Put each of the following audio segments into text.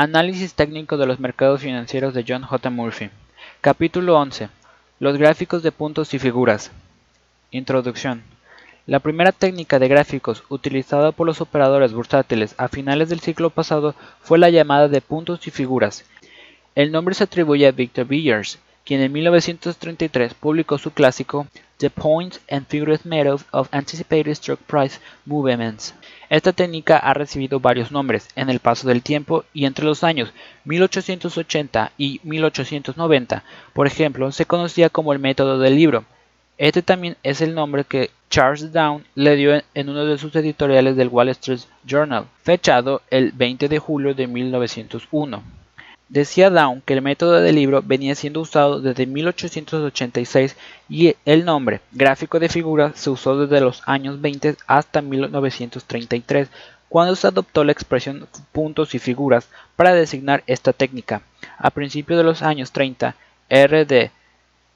Análisis técnico de los mercados financieros de John J. Murphy. Capítulo 11. Los gráficos de puntos y figuras. Introducción. La primera técnica de gráficos utilizada por los operadores bursátiles a finales del siglo pasado fue la llamada de puntos y figuras. El nombre se atribuye a Victor Villiers, quien en 1933 publicó su clásico The Points and Figures Method of Anticipated Stock Price Movements. Esta técnica ha recibido varios nombres en el paso del tiempo y entre los años 1880 y 1890, por ejemplo, se conocía como el método del libro. Este también es el nombre que Charles Down le dio en uno de sus editoriales del Wall Street Journal, fechado el 20 de julio de 1901. Decía Down que el método del libro venía siendo usado desde 1886 y el nombre gráfico de figuras se usó desde los años 20 hasta 1933, cuando se adoptó la expresión puntos y figuras para designar esta técnica. A principios de los años 30, R. D.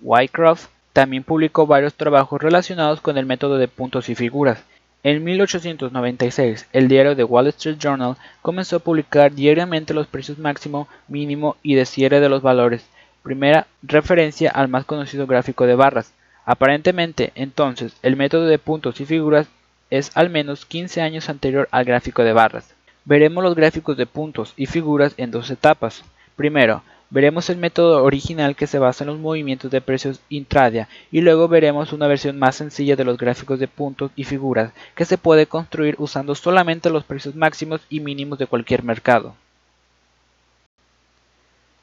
Wycroft también publicó varios trabajos relacionados con el método de puntos y figuras. En 1896, el diario The Wall Street Journal comenzó a publicar diariamente los precios máximo, mínimo y de cierre de los valores, primera referencia al más conocido gráfico de barras. Aparentemente, entonces, el método de puntos y figuras es al menos 15 años anterior al gráfico de barras. Veremos los gráficos de puntos y figuras en dos etapas. Primero, Veremos el método original que se basa en los movimientos de precios intradia y luego veremos una versión más sencilla de los gráficos de puntos y figuras que se puede construir usando solamente los precios máximos y mínimos de cualquier mercado.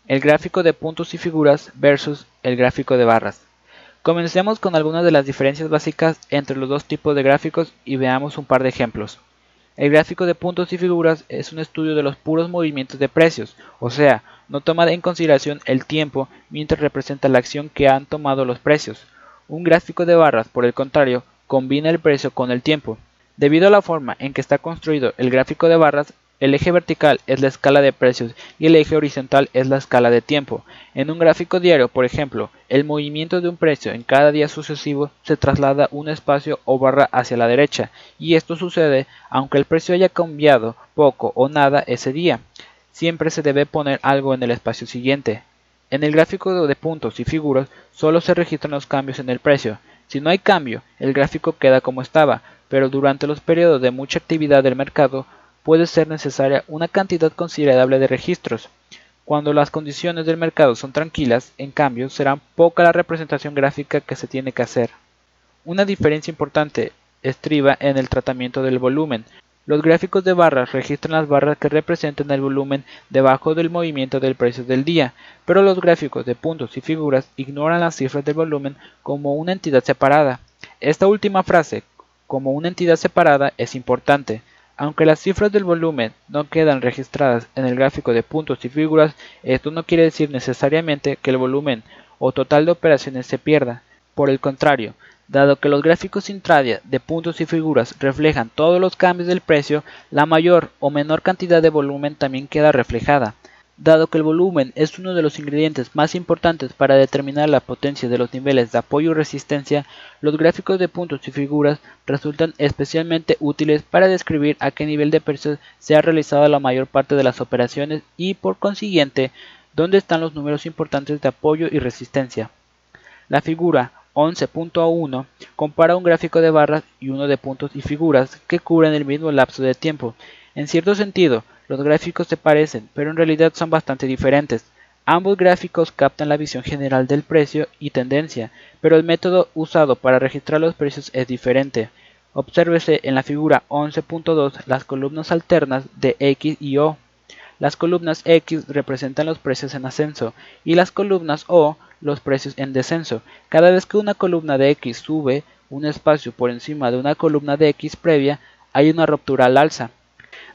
El gráfico de puntos y figuras versus el gráfico de barras. Comencemos con algunas de las diferencias básicas entre los dos tipos de gráficos y veamos un par de ejemplos. El gráfico de puntos y figuras es un estudio de los puros movimientos de precios, o sea, no toma en consideración el tiempo mientras representa la acción que han tomado los precios. Un gráfico de barras, por el contrario, combina el precio con el tiempo. Debido a la forma en que está construido el gráfico de barras, el eje vertical es la escala de precios y el eje horizontal es la escala de tiempo. En un gráfico diario, por ejemplo, el movimiento de un precio en cada día sucesivo se traslada un espacio o barra hacia la derecha, y esto sucede aunque el precio haya cambiado poco o nada ese día. Siempre se debe poner algo en el espacio siguiente. En el gráfico de puntos y figuras solo se registran los cambios en el precio. Si no hay cambio, el gráfico queda como estaba, pero durante los periodos de mucha actividad del mercado puede ser necesaria una cantidad considerable de registros. Cuando las condiciones del mercado son tranquilas, en cambio, será poca la representación gráfica que se tiene que hacer. Una diferencia importante estriba en el tratamiento del volumen. Los gráficos de barras registran las barras que representan el volumen debajo del movimiento del precio del día, pero los gráficos de puntos y figuras ignoran las cifras del volumen como una entidad separada. Esta última frase, como una entidad separada, es importante. Aunque las cifras del volumen no quedan registradas en el gráfico de puntos y figuras, esto no quiere decir necesariamente que el volumen o total de operaciones se pierda. Por el contrario, dado que los gráficos intradia de puntos y figuras reflejan todos los cambios del precio, la mayor o menor cantidad de volumen también queda reflejada. Dado que el volumen es uno de los ingredientes más importantes para determinar la potencia de los niveles de apoyo y resistencia, los gráficos de puntos y figuras resultan especialmente útiles para describir a qué nivel de precios se ha realizado la mayor parte de las operaciones y, por consiguiente, dónde están los números importantes de apoyo y resistencia. La figura 11.1 compara un gráfico de barras y uno de puntos y figuras que cubren el mismo lapso de tiempo. En cierto sentido, los gráficos se parecen, pero en realidad son bastante diferentes. Ambos gráficos captan la visión general del precio y tendencia, pero el método usado para registrar los precios es diferente. Obsérvese en la figura 11.2 las columnas alternas de X y O. Las columnas X representan los precios en ascenso y las columnas O los precios en descenso. Cada vez que una columna de X sube un espacio por encima de una columna de X previa, hay una ruptura al alza.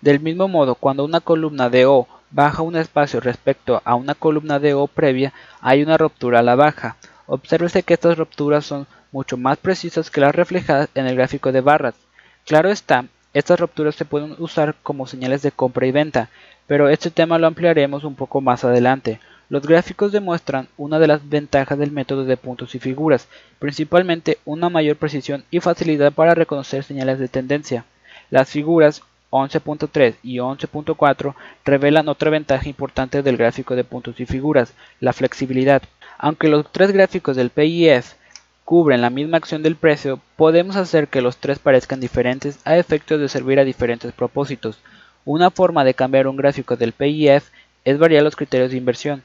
Del mismo modo, cuando una columna de O baja un espacio respecto a una columna de O previa, hay una ruptura a la baja. Obsérvese que estas rupturas son mucho más precisas que las reflejadas en el gráfico de barras. Claro está, estas rupturas se pueden usar como señales de compra y venta, pero este tema lo ampliaremos un poco más adelante. Los gráficos demuestran una de las ventajas del método de puntos y figuras, principalmente una mayor precisión y facilidad para reconocer señales de tendencia. Las figuras 11.3 y 11.4 revelan otra ventaja importante del gráfico de puntos y figuras, la flexibilidad. Aunque los tres gráficos del PIF cubren la misma acción del precio, podemos hacer que los tres parezcan diferentes a efectos de servir a diferentes propósitos. Una forma de cambiar un gráfico del PIF es variar los criterios de inversión.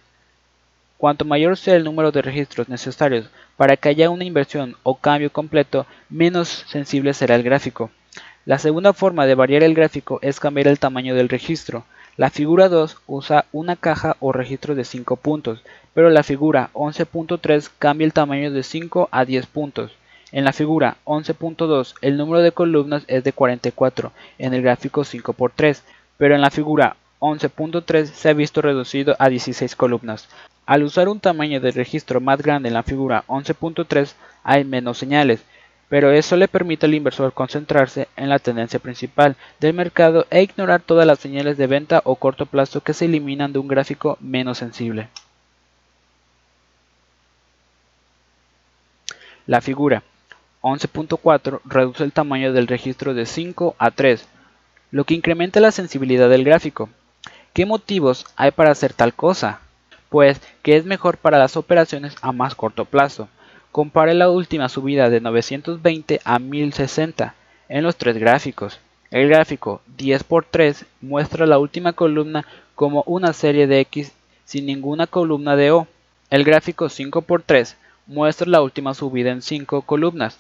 Cuanto mayor sea el número de registros necesarios para que haya una inversión o cambio completo, menos sensible será el gráfico. La segunda forma de variar el gráfico es cambiar el tamaño del registro. La figura 2 usa una caja o registro de 5 puntos, pero la figura 11.3 cambia el tamaño de 5 a 10 puntos. En la figura 11.2 el número de columnas es de 44 en el gráfico 5x3, pero en la figura 11.3 se ha visto reducido a 16 columnas. Al usar un tamaño de registro más grande en la figura 11.3 hay menos señales, pero eso le permite al inversor concentrarse en la tendencia principal del mercado e ignorar todas las señales de venta o corto plazo que se eliminan de un gráfico menos sensible. La figura 11.4 reduce el tamaño del registro de 5 a 3, lo que incrementa la sensibilidad del gráfico. ¿Qué motivos hay para hacer tal cosa? pues que es mejor para las operaciones a más corto plazo. Compare la última subida de 920 a 1060 en los tres gráficos. El gráfico 10x3 muestra la última columna como una serie de X sin ninguna columna de O. El gráfico 5x3 muestra la última subida en 5 columnas,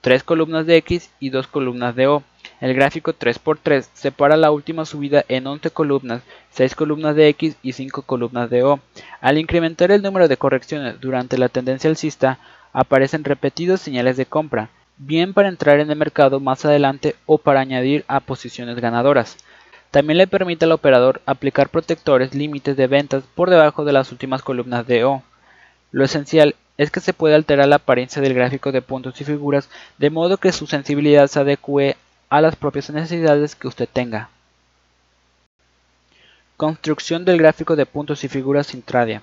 3 columnas de X y 2 columnas de O. El gráfico 3x3 separa la última subida en 11 columnas, 6 columnas de X y 5 columnas de O. Al incrementar el número de correcciones durante la tendencia alcista, aparecen repetidos señales de compra, bien para entrar en el mercado más adelante o para añadir a posiciones ganadoras. También le permite al operador aplicar protectores límites de ventas por debajo de las últimas columnas de O. Lo esencial es que se puede alterar la apariencia del gráfico de puntos y figuras de modo que su sensibilidad se adecue a las propias necesidades que usted tenga. Construcción del gráfico de puntos y figuras intradia.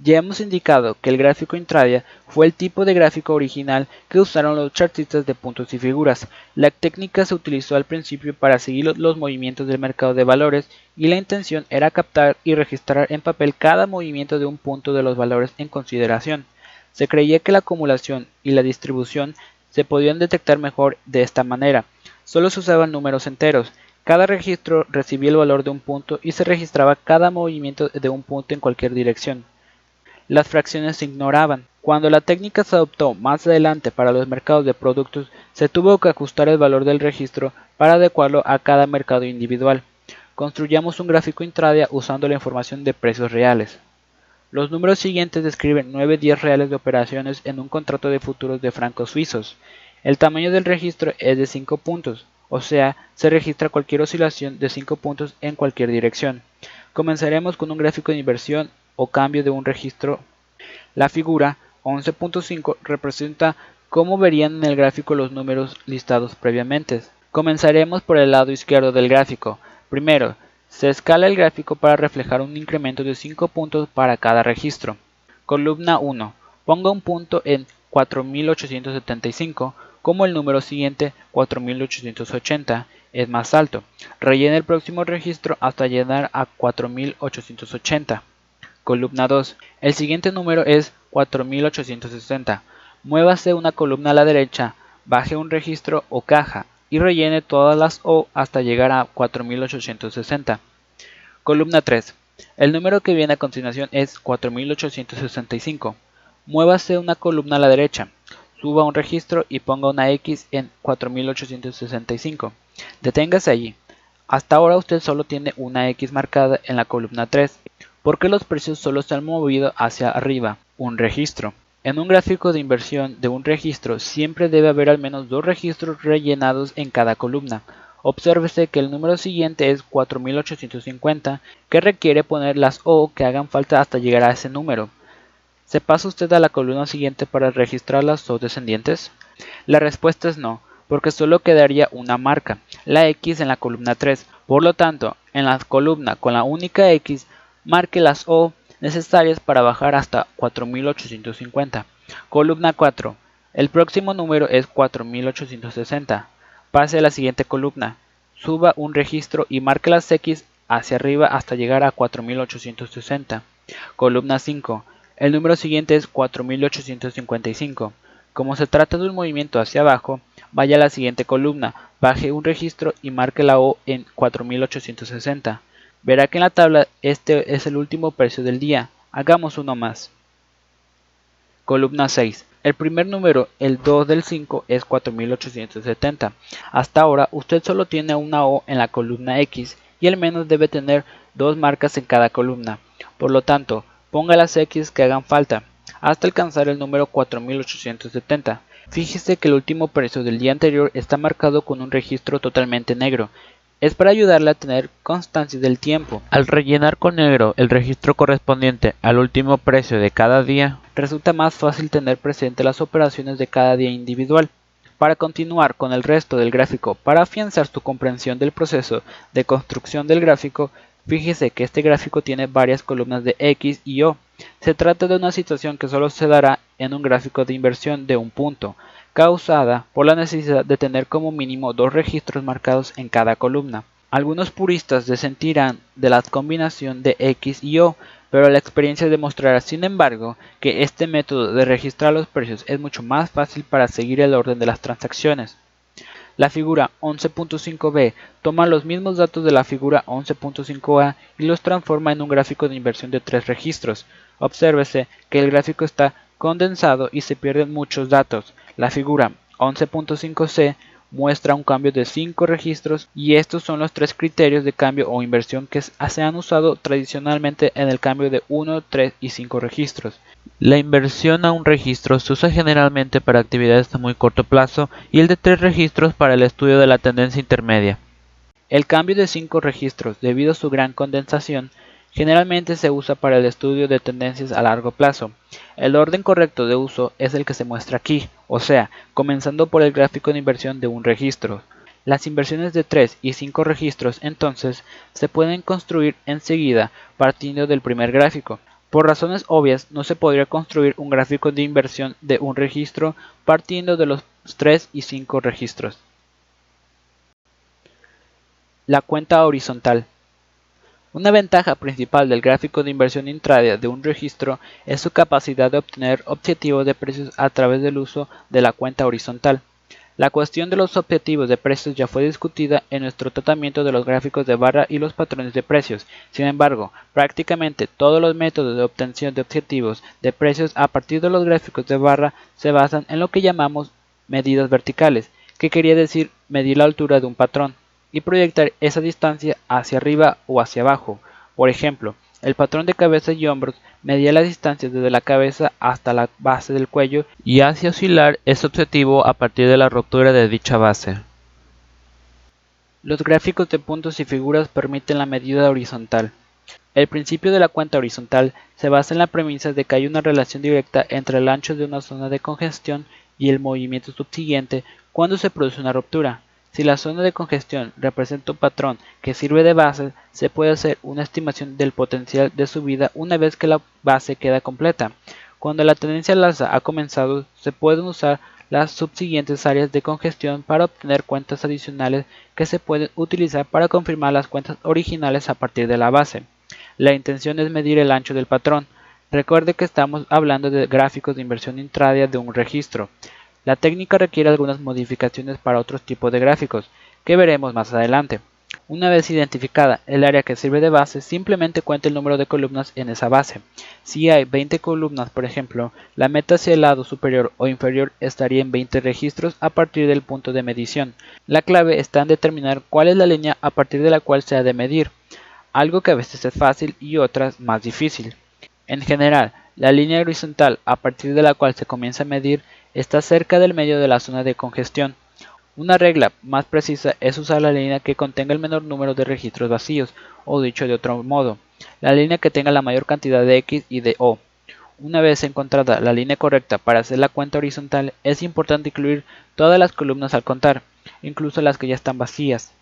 Ya hemos indicado que el gráfico intradia fue el tipo de gráfico original que usaron los chartistas de puntos y figuras. La técnica se utilizó al principio para seguir los movimientos del mercado de valores y la intención era captar y registrar en papel cada movimiento de un punto de los valores en consideración. Se creía que la acumulación y la distribución se podían detectar mejor de esta manera. Solo se usaban números enteros. Cada registro recibía el valor de un punto y se registraba cada movimiento de un punto en cualquier dirección. Las fracciones se ignoraban. Cuando la técnica se adoptó más adelante para los mercados de productos, se tuvo que ajustar el valor del registro para adecuarlo a cada mercado individual. Construyamos un gráfico intradia usando la información de precios reales. Los números siguientes describen nueve días reales de operaciones en un contrato de futuros de francos suizos. El tamaño del registro es de 5 puntos, o sea, se registra cualquier oscilación de 5 puntos en cualquier dirección. Comenzaremos con un gráfico de inversión o cambio de un registro. La figura 11.5 representa cómo verían en el gráfico los números listados previamente. Comenzaremos por el lado izquierdo del gráfico. Primero, se escala el gráfico para reflejar un incremento de 5 puntos para cada registro. Columna 1. Ponga un punto en 4875 como el número siguiente 4880 es más alto. Rellene el próximo registro hasta llegar a 4880. Columna 2. El siguiente número es 4860. Muévase una columna a la derecha, baje un registro o caja y rellene todas las O hasta llegar a 4860. Columna 3. El número que viene a continuación es 4865. Muévase una columna a la derecha, suba un registro y ponga una X en 4865. Deténgase allí. Hasta ahora usted solo tiene una X marcada en la columna 3, porque los precios solo se han movido hacia arriba, un registro. En un gráfico de inversión de un registro siempre debe haber al menos dos registros rellenados en cada columna. Obsérvese que el número siguiente es 4850, que requiere poner las O que hagan falta hasta llegar a ese número. ¿Se pasa usted a la columna siguiente para registrar las O descendientes? La respuesta es no, porque solo quedaría una marca, la X en la columna 3. Por lo tanto, en la columna con la única X, marque las O necesarias para bajar hasta 4850. Columna 4. El próximo número es 4860. Pase a la siguiente columna. suba un registro y marque las X hacia arriba hasta llegar a 4860. Columna 5. El número siguiente es 4855. Como se trata de un movimiento hacia abajo, vaya a la siguiente columna, baje un registro y marque la O en 4860. Verá que en la tabla este es el último precio del día. Hagamos uno más. Columna 6. El primer número, el 2 del 5, es 4870. Hasta ahora usted solo tiene una O en la columna X y al menos debe tener dos marcas en cada columna. Por lo tanto, ponga las X que hagan falta hasta alcanzar el número 4870. Fíjese que el último precio del día anterior está marcado con un registro totalmente negro. Es para ayudarle a tener constancia del tiempo. Al rellenar con negro el registro correspondiente al último precio de cada día, resulta más fácil tener presente las operaciones de cada día individual. Para continuar con el resto del gráfico, para afianzar su comprensión del proceso de construcción del gráfico, fíjese que este gráfico tiene varias columnas de X y O. Se trata de una situación que solo se dará en un gráfico de inversión de un punto, causada por la necesidad de tener como mínimo dos registros marcados en cada columna. Algunos puristas desentirán de la combinación de X y O, pero la experiencia demostrará sin embargo que este método de registrar los precios es mucho más fácil para seguir el orden de las transacciones. La figura 11.5b toma los mismos datos de la figura 11.5a y los transforma en un gráfico de inversión de tres registros. Obsérvese que el gráfico está condensado y se pierden muchos datos. La figura 11.5c muestra un cambio de 5 registros y estos son los tres criterios de cambio o inversión que se han usado tradicionalmente en el cambio de 1, 3 y 5 registros. La inversión a un registro se usa generalmente para actividades a muy corto plazo y el de 3 registros para el estudio de la tendencia intermedia. El cambio de 5 registros, debido a su gran condensación, Generalmente se usa para el estudio de tendencias a largo plazo. El orden correcto de uso es el que se muestra aquí, o sea, comenzando por el gráfico de inversión de un registro. Las inversiones de 3 y 5 registros entonces se pueden construir enseguida partiendo del primer gráfico. Por razones obvias no se podría construir un gráfico de inversión de un registro partiendo de los 3 y 5 registros. La cuenta horizontal una ventaja principal del gráfico de inversión intradia de un registro es su capacidad de obtener objetivos de precios a través del uso de la cuenta horizontal. La cuestión de los objetivos de precios ya fue discutida en nuestro tratamiento de los gráficos de barra y los patrones de precios. Sin embargo, prácticamente todos los métodos de obtención de objetivos de precios a partir de los gráficos de barra se basan en lo que llamamos medidas verticales, que quería decir medir la altura de un patrón y proyectar esa distancia hacia arriba o hacia abajo. Por ejemplo, el patrón de cabeza y hombros medía la distancia desde la cabeza hasta la base del cuello y hace oscilar ese objetivo a partir de la ruptura de dicha base. Los gráficos de puntos y figuras permiten la medida horizontal. El principio de la cuenta horizontal se basa en la premisa de que hay una relación directa entre el ancho de una zona de congestión y el movimiento subsiguiente cuando se produce una ruptura. Si la zona de congestión representa un patrón que sirve de base, se puede hacer una estimación del potencial de subida una vez que la base queda completa. Cuando la tendencia al alza ha comenzado, se pueden usar las subsiguientes áreas de congestión para obtener cuentas adicionales que se pueden utilizar para confirmar las cuentas originales a partir de la base. La intención es medir el ancho del patrón. Recuerde que estamos hablando de gráficos de inversión intradia de un registro. La técnica requiere algunas modificaciones para otros tipos de gráficos, que veremos más adelante. Una vez identificada el área que sirve de base, simplemente cuente el número de columnas en esa base. Si hay 20 columnas, por ejemplo, la meta hacia el lado superior o inferior estaría en 20 registros a partir del punto de medición. La clave está en determinar cuál es la línea a partir de la cual se ha de medir, algo que a veces es fácil y otras más difícil. En general, la línea horizontal a partir de la cual se comienza a medir está cerca del medio de la zona de congestión. Una regla más precisa es usar la línea que contenga el menor número de registros vacíos, o dicho de otro modo, la línea que tenga la mayor cantidad de X y de O. Una vez encontrada la línea correcta para hacer la cuenta horizontal, es importante incluir todas las columnas al contar, incluso las que ya están vacías.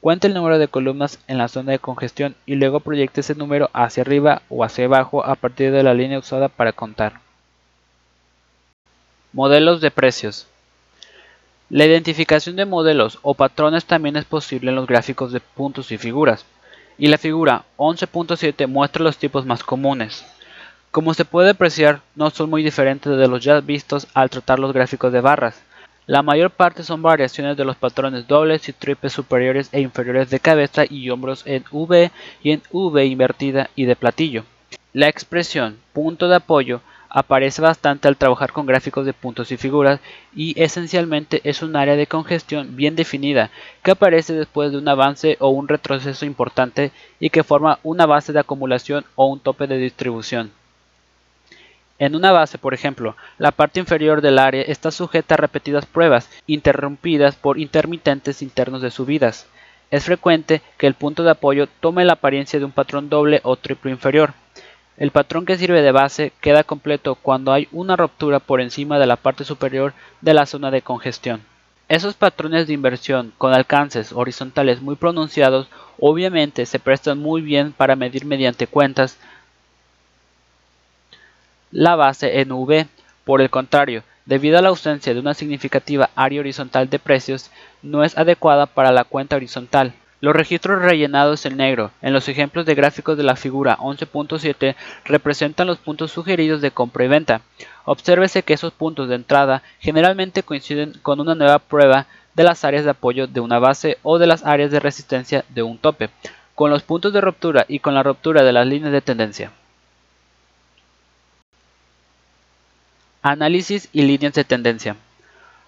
Cuente el número de columnas en la zona de congestión y luego proyecte ese número hacia arriba o hacia abajo a partir de la línea usada para contar. Modelos de precios. La identificación de modelos o patrones también es posible en los gráficos de puntos y figuras, y la figura 11.7 muestra los tipos más comunes. Como se puede apreciar, no son muy diferentes de los ya vistos al tratar los gráficos de barras. La mayor parte son variaciones de los patrones dobles y triples superiores e inferiores de cabeza y hombros en V y en V invertida y de platillo. La expresión punto de apoyo aparece bastante al trabajar con gráficos de puntos y figuras y esencialmente es un área de congestión bien definida que aparece después de un avance o un retroceso importante y que forma una base de acumulación o un tope de distribución. En una base, por ejemplo, la parte inferior del área está sujeta a repetidas pruebas, interrumpidas por intermitentes internos de subidas. Es frecuente que el punto de apoyo tome la apariencia de un patrón doble o triple inferior. El patrón que sirve de base queda completo cuando hay una ruptura por encima de la parte superior de la zona de congestión. Esos patrones de inversión con alcances horizontales muy pronunciados obviamente se prestan muy bien para medir mediante cuentas la base en V. Por el contrario, debido a la ausencia de una significativa área horizontal de precios, no es adecuada para la cuenta horizontal. Los registros rellenados en negro en los ejemplos de gráficos de la figura 11.7 representan los puntos sugeridos de compra y venta. Obsérvese que esos puntos de entrada generalmente coinciden con una nueva prueba de las áreas de apoyo de una base o de las áreas de resistencia de un tope, con los puntos de ruptura y con la ruptura de las líneas de tendencia. Análisis y líneas de tendencia.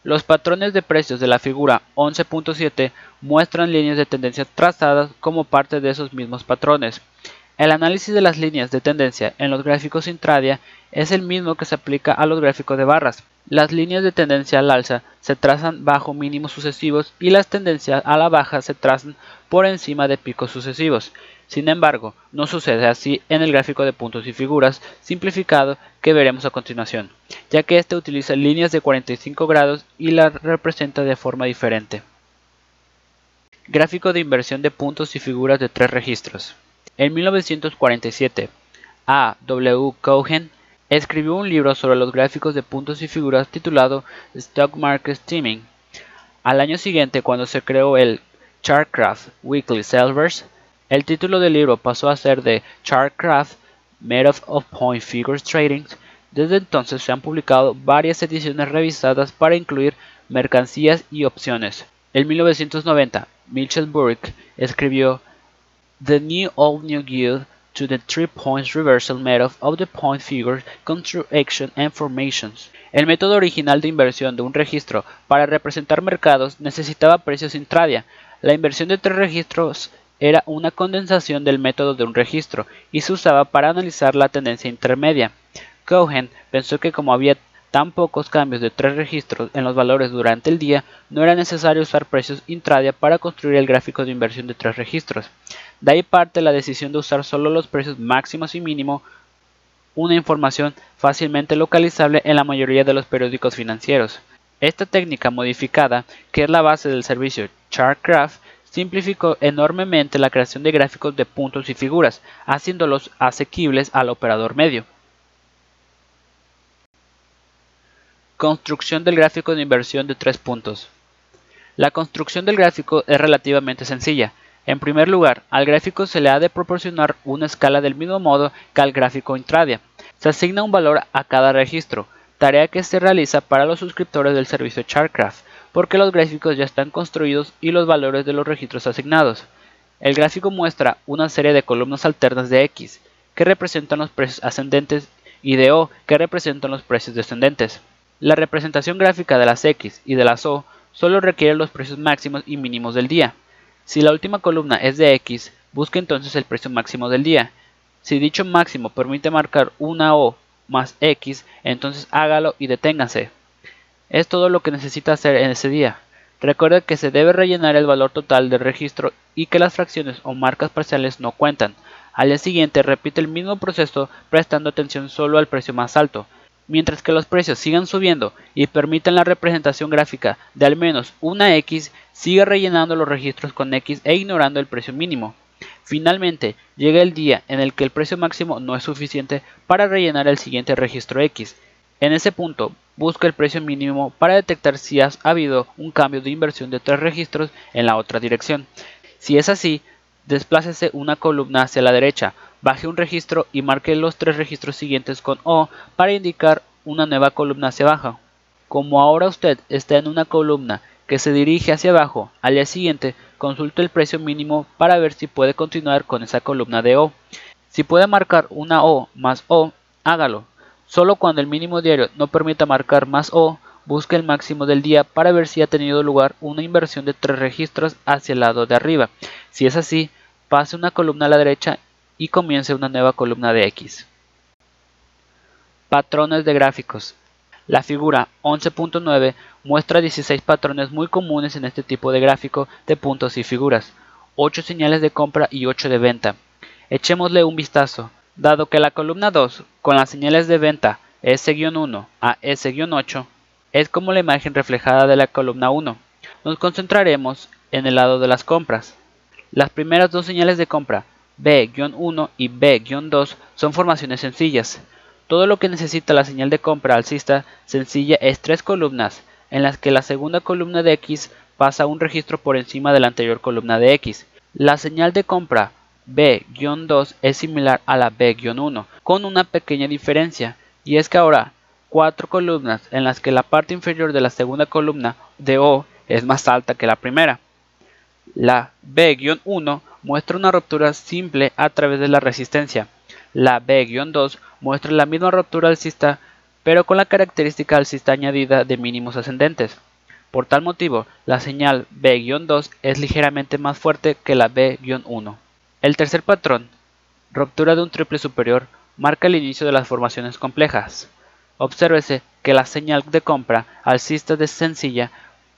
Los patrones de precios de la figura 11.7 muestran líneas de tendencia trazadas como parte de esos mismos patrones. El análisis de las líneas de tendencia en los gráficos intradia es el mismo que se aplica a los gráficos de barras. Las líneas de tendencia al alza se trazan bajo mínimos sucesivos y las tendencias a la baja se trazan por encima de picos sucesivos. Sin embargo, no sucede así en el gráfico de puntos y figuras simplificado que veremos a continuación, ya que éste utiliza líneas de 45 grados y las representa de forma diferente. Gráfico de inversión de puntos y figuras de tres registros. En 1947, A. W. Cohen escribió un libro sobre los gráficos de puntos y figuras titulado Stock Market Steaming. Al año siguiente, cuando se creó el Chartcraft Weekly Silvers, el título del libro pasó a ser de Chartcraft Made of Point Figures Trading. Desde entonces se han publicado varias ediciones revisadas para incluir mercancías y opciones. En 1990, Mitchell Burke escribió The New Old New Guide to the Three Points Reversal Method of the Point Figure Construction and Formations. El método original de inversión de un registro para representar mercados necesitaba precios intradia. La inversión de tres registros era una condensación del método de un registro y se usaba para analizar la tendencia intermedia. Cohen pensó que como había tan pocos cambios de tres registros en los valores durante el día, no era necesario usar precios intradia para construir el gráfico de inversión de tres registros. De ahí parte la decisión de usar solo los precios máximos y mínimos, una información fácilmente localizable en la mayoría de los periódicos financieros. Esta técnica modificada, que es la base del servicio Chartcraft, simplificó enormemente la creación de gráficos de puntos y figuras, haciéndolos asequibles al operador medio. Construcción del gráfico de inversión de tres puntos. La construcción del gráfico es relativamente sencilla. En primer lugar, al gráfico se le ha de proporcionar una escala del mismo modo que al gráfico intradia. Se asigna un valor a cada registro, tarea que se realiza para los suscriptores del servicio Chartcraft, porque los gráficos ya están construidos y los valores de los registros asignados. El gráfico muestra una serie de columnas alternas de X, que representan los precios ascendentes, y de O, que representan los precios descendentes. La representación gráfica de las X y de las O solo requiere los precios máximos y mínimos del día. Si la última columna es de X, busque entonces el precio máximo del día. Si dicho máximo permite marcar una O más X, entonces hágalo y deténgase. Es todo lo que necesita hacer en ese día. Recuerde que se debe rellenar el valor total del registro y que las fracciones o marcas parciales no cuentan. Al día siguiente repite el mismo proceso prestando atención solo al precio más alto. Mientras que los precios sigan subiendo y permitan la representación gráfica de al menos una X, sigue rellenando los registros con X e ignorando el precio mínimo. Finalmente, llega el día en el que el precio máximo no es suficiente para rellenar el siguiente registro X. En ese punto, busca el precio mínimo para detectar si ha habido un cambio de inversión de tres registros en la otra dirección. Si es así, desplácese una columna hacia la derecha, baje un registro y marque los tres registros siguientes con O para indicar una nueva columna hacia abajo. Como ahora usted está en una columna que se dirige hacia abajo, al día siguiente consulte el precio mínimo para ver si puede continuar con esa columna de O. Si puede marcar una O más O, hágalo. Solo cuando el mínimo diario no permita marcar más O, busque el máximo del día para ver si ha tenido lugar una inversión de tres registros hacia el lado de arriba. Si es así, pase una columna a la derecha y comience una nueva columna de X. Patrones de gráficos. La figura 11.9 muestra 16 patrones muy comunes en este tipo de gráfico de puntos y figuras, 8 señales de compra y 8 de venta. Echémosle un vistazo. Dado que la columna 2, con las señales de venta S-1 a S-8, es como la imagen reflejada de la columna 1, nos concentraremos en el lado de las compras. Las primeras dos señales de compra B-1 y B-2 son formaciones sencillas. Todo lo que necesita la señal de compra alcista sencilla es tres columnas, en las que la segunda columna de X pasa un registro por encima de la anterior columna de X. La señal de compra B-2 es similar a la B-1, con una pequeña diferencia, y es que ahora cuatro columnas en las que la parte inferior de la segunda columna de O es más alta que la primera. La B-1 muestra una ruptura simple a través de la resistencia. La B-2 muestra la misma ruptura alcista, pero con la característica alcista añadida de mínimos ascendentes. Por tal motivo, la señal B-2 es ligeramente más fuerte que la B-1. El tercer patrón, ruptura de un triple superior, marca el inicio de las formaciones complejas. Obsérvese que la señal de compra alcista de sencilla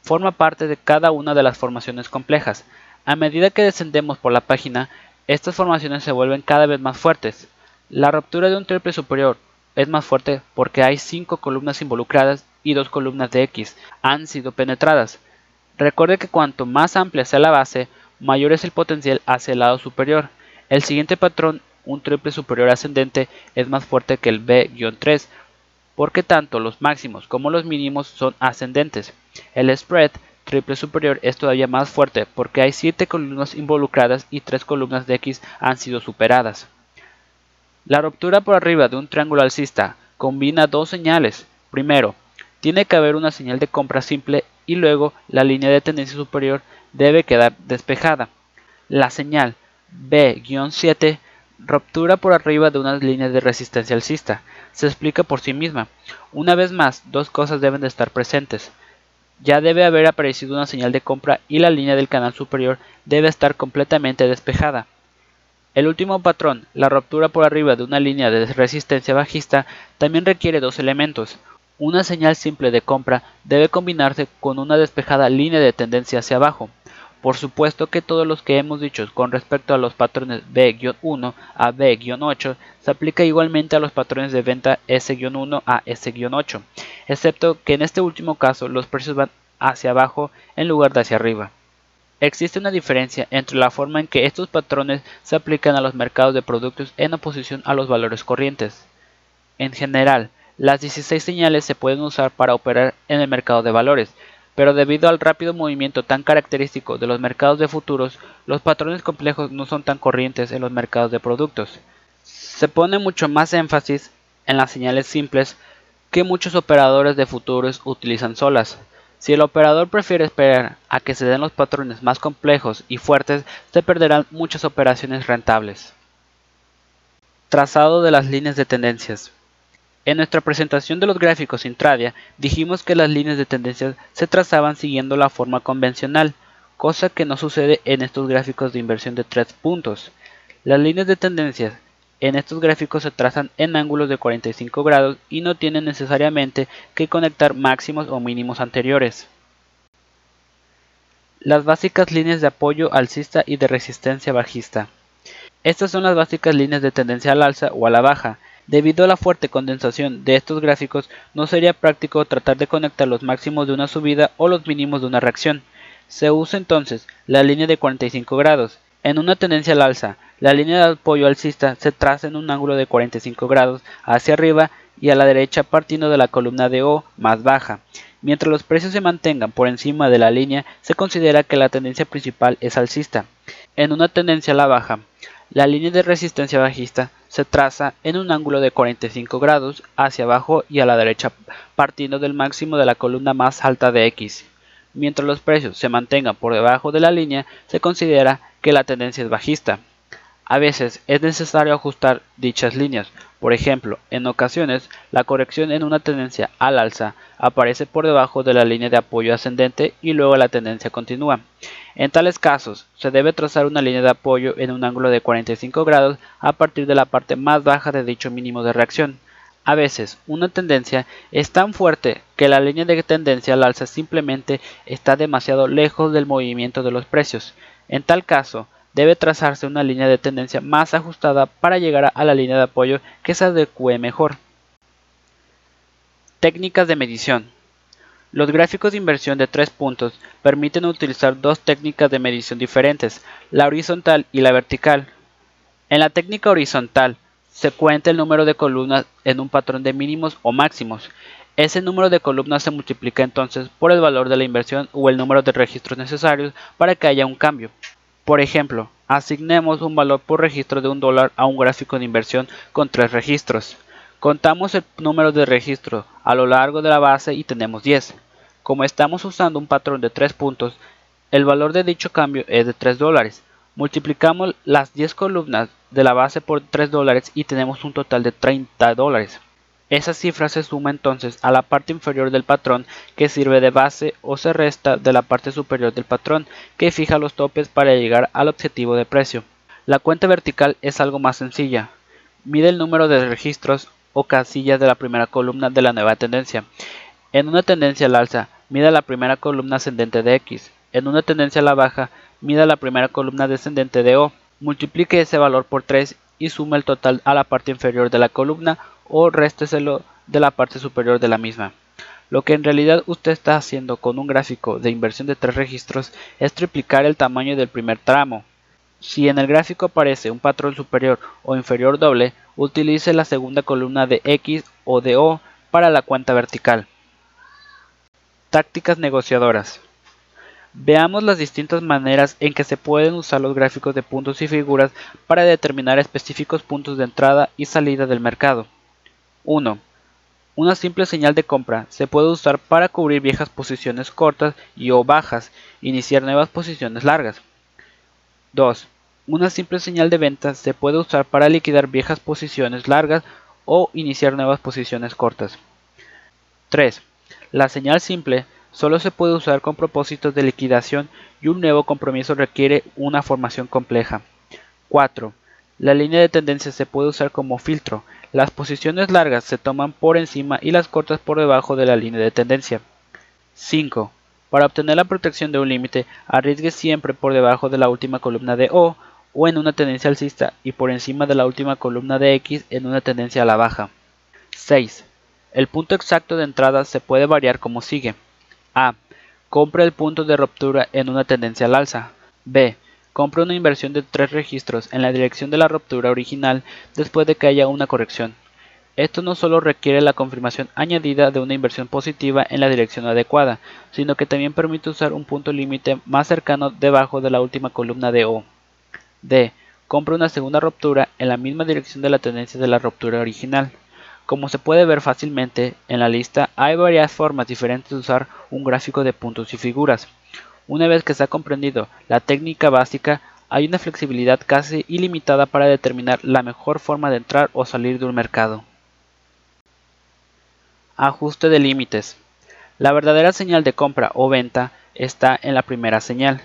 forma parte de cada una de las formaciones complejas, a medida que descendemos por la página, estas formaciones se vuelven cada vez más fuertes. La ruptura de un triple superior es más fuerte porque hay 5 columnas involucradas y 2 columnas de X han sido penetradas. Recuerde que cuanto más amplia sea la base, mayor es el potencial hacia el lado superior. El siguiente patrón, un triple superior ascendente, es más fuerte que el B-3, porque tanto los máximos como los mínimos son ascendentes. El spread triple superior es todavía más fuerte porque hay 7 columnas involucradas y 3 columnas de X han sido superadas. La ruptura por arriba de un triángulo alcista combina dos señales. Primero, tiene que haber una señal de compra simple y luego la línea de tendencia superior debe quedar despejada. La señal B-7 ruptura por arriba de unas líneas de resistencia alcista se explica por sí misma. Una vez más, dos cosas deben de estar presentes ya debe haber aparecido una señal de compra y la línea del canal superior debe estar completamente despejada. El último patrón, la ruptura por arriba de una línea de resistencia bajista, también requiere dos elementos. Una señal simple de compra debe combinarse con una despejada línea de tendencia hacia abajo. Por supuesto que todos los que hemos dicho con respecto a los patrones B-1 a B-8 se aplica igualmente a los patrones de venta S-1 a S-8, excepto que en este último caso los precios van hacia abajo en lugar de hacia arriba. Existe una diferencia entre la forma en que estos patrones se aplican a los mercados de productos en oposición a los valores corrientes. En general, las 16 señales se pueden usar para operar en el mercado de valores, pero debido al rápido movimiento tan característico de los mercados de futuros, los patrones complejos no son tan corrientes en los mercados de productos. Se pone mucho más énfasis en las señales simples que muchos operadores de futuros utilizan solas. Si el operador prefiere esperar a que se den los patrones más complejos y fuertes, se perderán muchas operaciones rentables. Trazado de las líneas de tendencias. En nuestra presentación de los gráficos intradia dijimos que las líneas de tendencia se trazaban siguiendo la forma convencional, cosa que no sucede en estos gráficos de inversión de tres puntos. Las líneas de tendencia en estos gráficos se trazan en ángulos de 45 grados y no tienen necesariamente que conectar máximos o mínimos anteriores. Las básicas líneas de apoyo alcista y de resistencia bajista. Estas son las básicas líneas de tendencia al alza o a la baja, Debido a la fuerte condensación de estos gráficos, no sería práctico tratar de conectar los máximos de una subida o los mínimos de una reacción. Se usa entonces la línea de 45 grados. En una tendencia al alza, la línea de apoyo alcista se traza en un ángulo de 45 grados hacia arriba y a la derecha partiendo de la columna de O más baja. Mientras los precios se mantengan por encima de la línea, se considera que la tendencia principal es alcista. En una tendencia a la baja, la línea de resistencia bajista se traza en un ángulo de 45 grados hacia abajo y a la derecha partiendo del máximo de la columna más alta de X. Mientras los precios se mantengan por debajo de la línea, se considera que la tendencia es bajista. A veces es necesario ajustar dichas líneas. Por ejemplo, en ocasiones, la corrección en una tendencia al alza aparece por debajo de la línea de apoyo ascendente y luego la tendencia continúa. En tales casos, se debe trazar una línea de apoyo en un ángulo de 45 grados a partir de la parte más baja de dicho mínimo de reacción. A veces, una tendencia es tan fuerte que la línea de tendencia al alza simplemente está demasiado lejos del movimiento de los precios. En tal caso, debe trazarse una línea de tendencia más ajustada para llegar a la línea de apoyo que se adecue mejor. Técnicas de medición. Los gráficos de inversión de tres puntos permiten utilizar dos técnicas de medición diferentes, la horizontal y la vertical. En la técnica horizontal se cuenta el número de columnas en un patrón de mínimos o máximos. Ese número de columnas se multiplica entonces por el valor de la inversión o el número de registros necesarios para que haya un cambio. Por ejemplo, asignemos un valor por registro de un dólar a un gráfico de inversión con tres registros. Contamos el número de registros a lo largo de la base y tenemos 10. Como estamos usando un patrón de 3 puntos, el valor de dicho cambio es de 3 dólares. Multiplicamos las 10 columnas de la base por 3 dólares y tenemos un total de 30 dólares. Esa cifra se suma entonces a la parte inferior del patrón que sirve de base o se resta de la parte superior del patrón que fija los topes para llegar al objetivo de precio. La cuenta vertical es algo más sencilla. Mide el número de registros o casillas de la primera columna de la nueva tendencia. En una tendencia al alza, mida la primera columna ascendente de X. En una tendencia a la baja, mida la primera columna descendente de O. Multiplique ese valor por 3 y suma el total a la parte inferior de la columna o résteselo de la parte superior de la misma. Lo que en realidad usted está haciendo con un gráfico de inversión de tres registros es triplicar el tamaño del primer tramo. Si en el gráfico aparece un patrón superior o inferior doble, utilice la segunda columna de X o de O para la cuenta vertical. Tácticas negociadoras. Veamos las distintas maneras en que se pueden usar los gráficos de puntos y figuras para determinar específicos puntos de entrada y salida del mercado. 1. Una simple señal de compra se puede usar para cubrir viejas posiciones cortas y o bajas, iniciar nuevas posiciones largas. 2. Una simple señal de venta se puede usar para liquidar viejas posiciones largas o iniciar nuevas posiciones cortas. 3. La señal simple solo se puede usar con propósitos de liquidación y un nuevo compromiso requiere una formación compleja. 4. La línea de tendencia se puede usar como filtro. Las posiciones largas se toman por encima y las cortas por debajo de la línea de tendencia. 5. Para obtener la protección de un límite, arriesgue siempre por debajo de la última columna de O o en una tendencia alcista y por encima de la última columna de X en una tendencia a la baja. 6. El punto exacto de entrada se puede variar como sigue. A. Compre el punto de ruptura en una tendencia al alza. B. Compra una inversión de tres registros en la dirección de la ruptura original después de que haya una corrección. Esto no solo requiere la confirmación añadida de una inversión positiva en la dirección adecuada, sino que también permite usar un punto límite más cercano debajo de la última columna de O. D. Compra una segunda ruptura en la misma dirección de la tendencia de la ruptura original. Como se puede ver fácilmente en la lista, hay varias formas diferentes de usar un gráfico de puntos y figuras. Una vez que se ha comprendido la técnica básica, hay una flexibilidad casi ilimitada para determinar la mejor forma de entrar o salir de un mercado. Ajuste de límites. La verdadera señal de compra o venta está en la primera señal.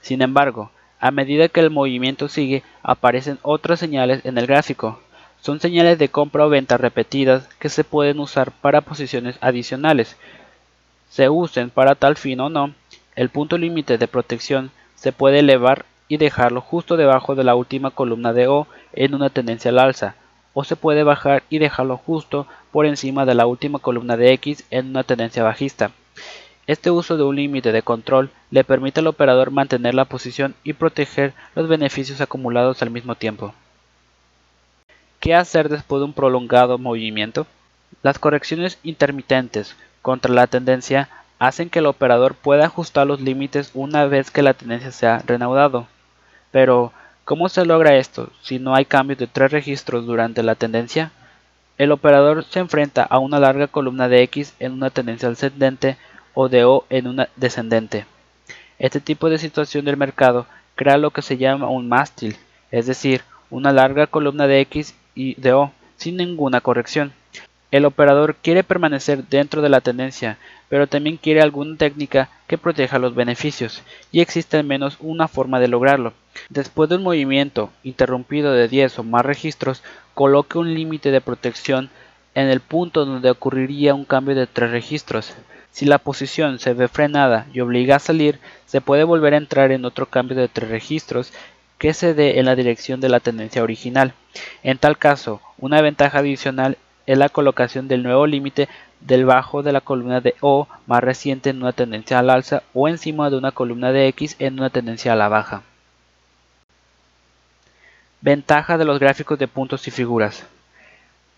Sin embargo, a medida que el movimiento sigue, aparecen otras señales en el gráfico. Son señales de compra o venta repetidas que se pueden usar para posiciones adicionales. Se usen para tal fin o no, el punto límite de protección se puede elevar y dejarlo justo debajo de la última columna de O en una tendencia al alza, o se puede bajar y dejarlo justo por encima de la última columna de X en una tendencia bajista. Este uso de un límite de control le permite al operador mantener la posición y proteger los beneficios acumulados al mismo tiempo. ¿Qué hacer después de un prolongado movimiento? Las correcciones intermitentes contra la tendencia hacen que el operador pueda ajustar los límites una vez que la tendencia se ha reanudado. Pero, ¿cómo se logra esto si no hay cambios de tres registros durante la tendencia? El operador se enfrenta a una larga columna de X en una tendencia ascendente o de O en una descendente. Este tipo de situación del mercado crea lo que se llama un mástil, es decir, una larga columna de X y de O sin ninguna corrección. El operador quiere permanecer dentro de la tendencia, pero también quiere alguna técnica que proteja los beneficios, y existe al menos una forma de lograrlo. Después de un movimiento interrumpido de 10 o más registros, coloque un límite de protección en el punto donde ocurriría un cambio de tres registros. Si la posición se ve frenada y obliga a salir, se puede volver a entrar en otro cambio de tres registros que se dé en la dirección de la tendencia original. En tal caso, una ventaja adicional es la colocación del nuevo límite del bajo de la columna de O más reciente en una tendencia al alza o encima de una columna de X en una tendencia a la baja. Ventaja de los gráficos de puntos y figuras.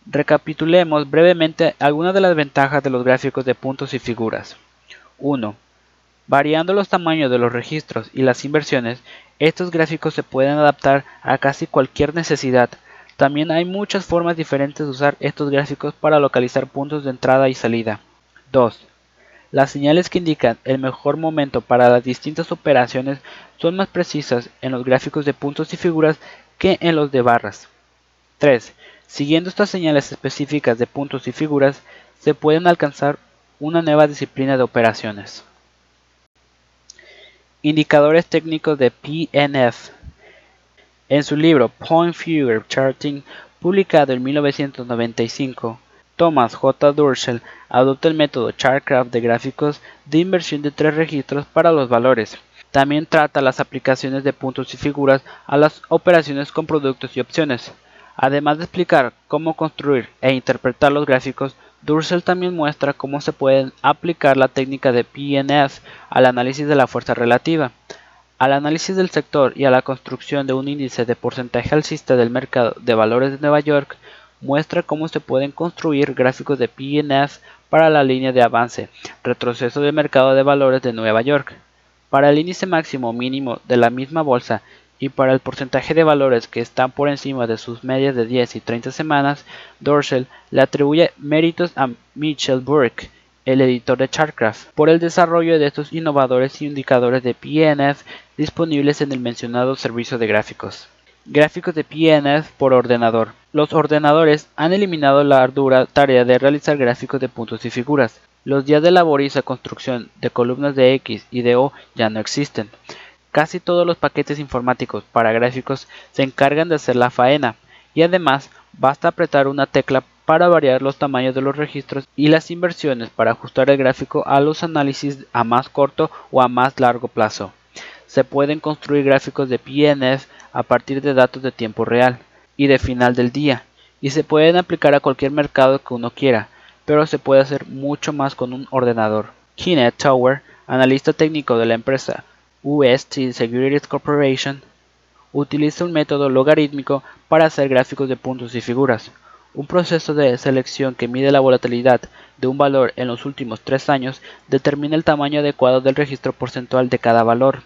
Recapitulemos brevemente algunas de las ventajas de los gráficos de puntos y figuras. 1. Variando los tamaños de los registros y las inversiones, estos gráficos se pueden adaptar a casi cualquier necesidad. También hay muchas formas diferentes de usar estos gráficos para localizar puntos de entrada y salida. 2. Las señales que indican el mejor momento para las distintas operaciones son más precisas en los gráficos de puntos y figuras que en los de barras. 3. Siguiendo estas señales específicas de puntos y figuras, se pueden alcanzar una nueva disciplina de operaciones. Indicadores técnicos de PNF. En su libro Point Figure Charting, publicado en 1995, Thomas J. Durshell adopta el método Chartgraph de gráficos de inversión de tres registros para los valores. También trata las aplicaciones de puntos y figuras a las operaciones con productos y opciones. Además de explicar cómo construir e interpretar los gráficos, Durcell también muestra cómo se puede aplicar la técnica de PNF al análisis de la fuerza relativa, al análisis del sector y a la construcción de un índice de porcentaje alcista del mercado de valores de Nueva York, muestra cómo se pueden construir gráficos de PNF para la línea de avance, retroceso del mercado de valores de Nueva York. Para el índice máximo mínimo de la misma bolsa y para el porcentaje de valores que están por encima de sus medias de 10 y 30 semanas, Dorsel le atribuye méritos a Mitchell Burke, el editor de Chartgraph, por el desarrollo de estos innovadores indicadores de PNF disponibles en el mencionado servicio de gráficos. Gráficos de PNF por ordenador. Los ordenadores han eliminado la ardua tarea de realizar gráficos de puntos y figuras. Los días de laboriza construcción de columnas de X y de O ya no existen. Casi todos los paquetes informáticos para gráficos se encargan de hacer la faena y además basta apretar una tecla para variar los tamaños de los registros y las inversiones para ajustar el gráfico a los análisis a más corto o a más largo plazo. Se pueden construir gráficos de PNF a partir de datos de tiempo real y de final del día y se pueden aplicar a cualquier mercado que uno quiera, pero se puede hacer mucho más con un ordenador. Kenneth Tower, analista técnico de la empresa UST Securities Corporation, utiliza un método logarítmico para hacer gráficos de puntos y figuras, un proceso de selección que mide la volatilidad de un valor en los últimos tres años determina el tamaño adecuado del registro porcentual de cada valor.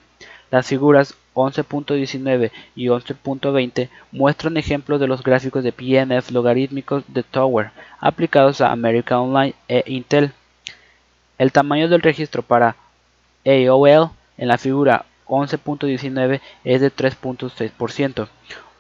Las figuras 11.19 y 11.20 muestran ejemplos de los gráficos de PNF logarítmicos de Tower aplicados a American Online e Intel. El tamaño del registro para AOL en la figura 11.19 es de 3.6%.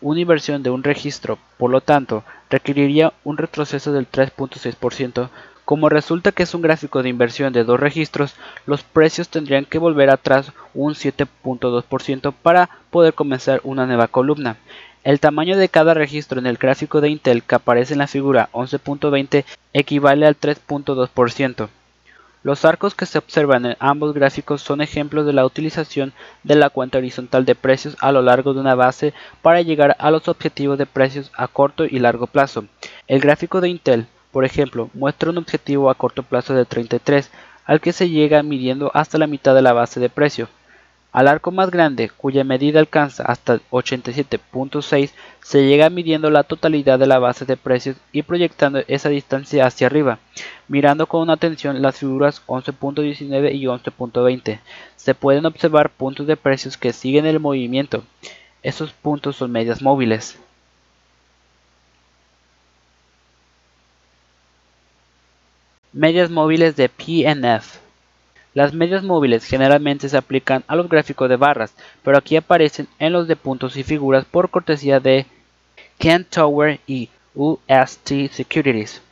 Una inversión de un registro, por lo tanto, requeriría un retroceso del 3.6% como resulta que es un gráfico de inversión de dos registros, los precios tendrían que volver atrás un 7.2% para poder comenzar una nueva columna. El tamaño de cada registro en el gráfico de Intel que aparece en la figura 11.20 equivale al 3.2%. Los arcos que se observan en ambos gráficos son ejemplos de la utilización de la cuenta horizontal de precios a lo largo de una base para llegar a los objetivos de precios a corto y largo plazo. El gráfico de Intel por ejemplo, muestra un objetivo a corto plazo de 33, al que se llega midiendo hasta la mitad de la base de precio. Al arco más grande, cuya medida alcanza hasta 87.6, se llega midiendo la totalidad de la base de precios y proyectando esa distancia hacia arriba, mirando con atención las figuras 11.19 y 11.20. Se pueden observar puntos de precios que siguen el movimiento. Esos puntos son medias móviles. Medias móviles de PNF las medias móviles generalmente se aplican a los gráficos de barras, pero aquí aparecen en los de puntos y figuras por cortesía de Kent Tower y UST Securities.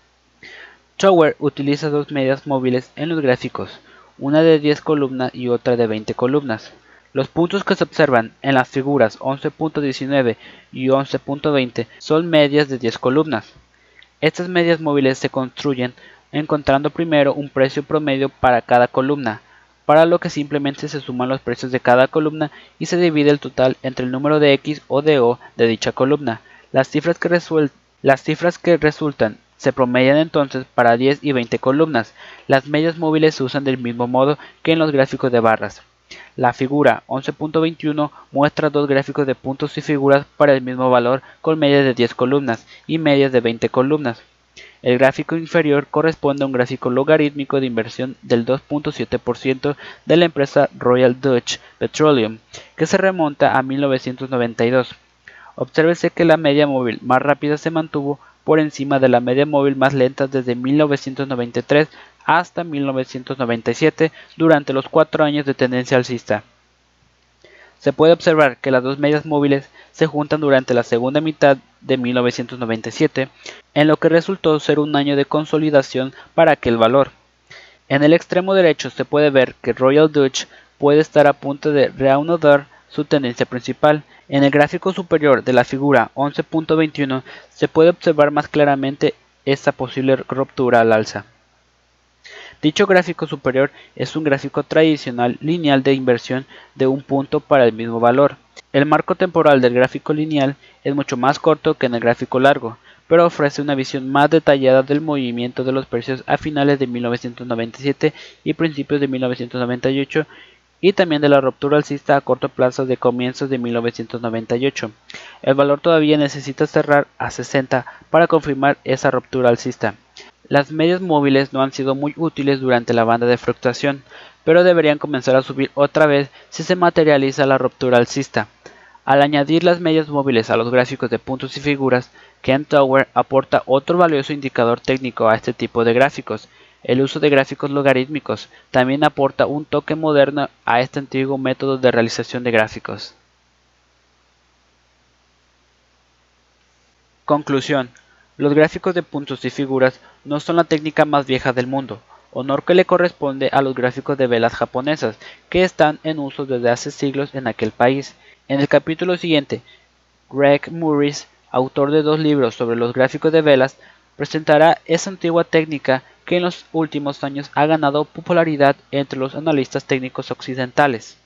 Tower utiliza dos medias móviles en los gráficos, una de 10 columnas y otra de 20 columnas. Los puntos que se observan en las figuras 11.19 y 11.20 son medias de 10 columnas. Estas medias móviles se construyen encontrando primero un precio promedio para cada columna, para lo que simplemente se suman los precios de cada columna y se divide el total entre el número de X o de O de dicha columna. Las cifras que, resultan se promedian entonces para 10 y 20 columnas. Las medias móviles se usan del mismo modo que en los gráficos de barras. La figura 11.21 muestra dos gráficos de puntos y figuras para el mismo valor con medias de 10 columnas y medias de 20 columnas. El gráfico inferior corresponde a un gráfico logarítmico de inversión del 2.7% de la empresa Royal Dutch Petroleum, que se remonta a 1992. Obsérvese que la media móvil más rápida se mantuvo por encima de la media móvil más lenta desde 1993 hasta 1997 durante los cuatro años de tendencia alcista. Se puede observar que las dos medias móviles se juntan durante la segunda mitad de 1997, en lo que resultó ser un año de consolidación para aquel valor. En el extremo derecho se puede ver que Royal Dutch puede estar a punto de reanudar su tendencia principal. En el gráfico superior de la figura 11.21 se puede observar más claramente esta posible ruptura al alza. Dicho gráfico superior es un gráfico tradicional lineal de inversión de un punto para el mismo valor. El marco temporal del gráfico lineal es mucho más corto que en el gráfico largo, pero ofrece una visión más detallada del movimiento de los precios a finales de 1997 y principios de 1998 y también de la ruptura alcista a corto plazo de comienzos de 1998. El valor todavía necesita cerrar a 60 para confirmar esa ruptura alcista. Las medias móviles no han sido muy útiles durante la banda de fluctuación, pero deberían comenzar a subir otra vez si se materializa la ruptura alcista. Al añadir las medias móviles a los gráficos de puntos y figuras, Ken Tower aporta otro valioso indicador técnico a este tipo de gráficos. El uso de gráficos logarítmicos también aporta un toque moderno a este antiguo método de realización de gráficos. Conclusión. Los gráficos de puntos y figuras no son la técnica más vieja del mundo, honor que le corresponde a los gráficos de velas japonesas, que están en uso desde hace siglos en aquel país. En el capítulo siguiente, Greg Morris, autor de dos libros sobre los gráficos de velas, presentará esa antigua técnica que en los últimos años ha ganado popularidad entre los analistas técnicos occidentales.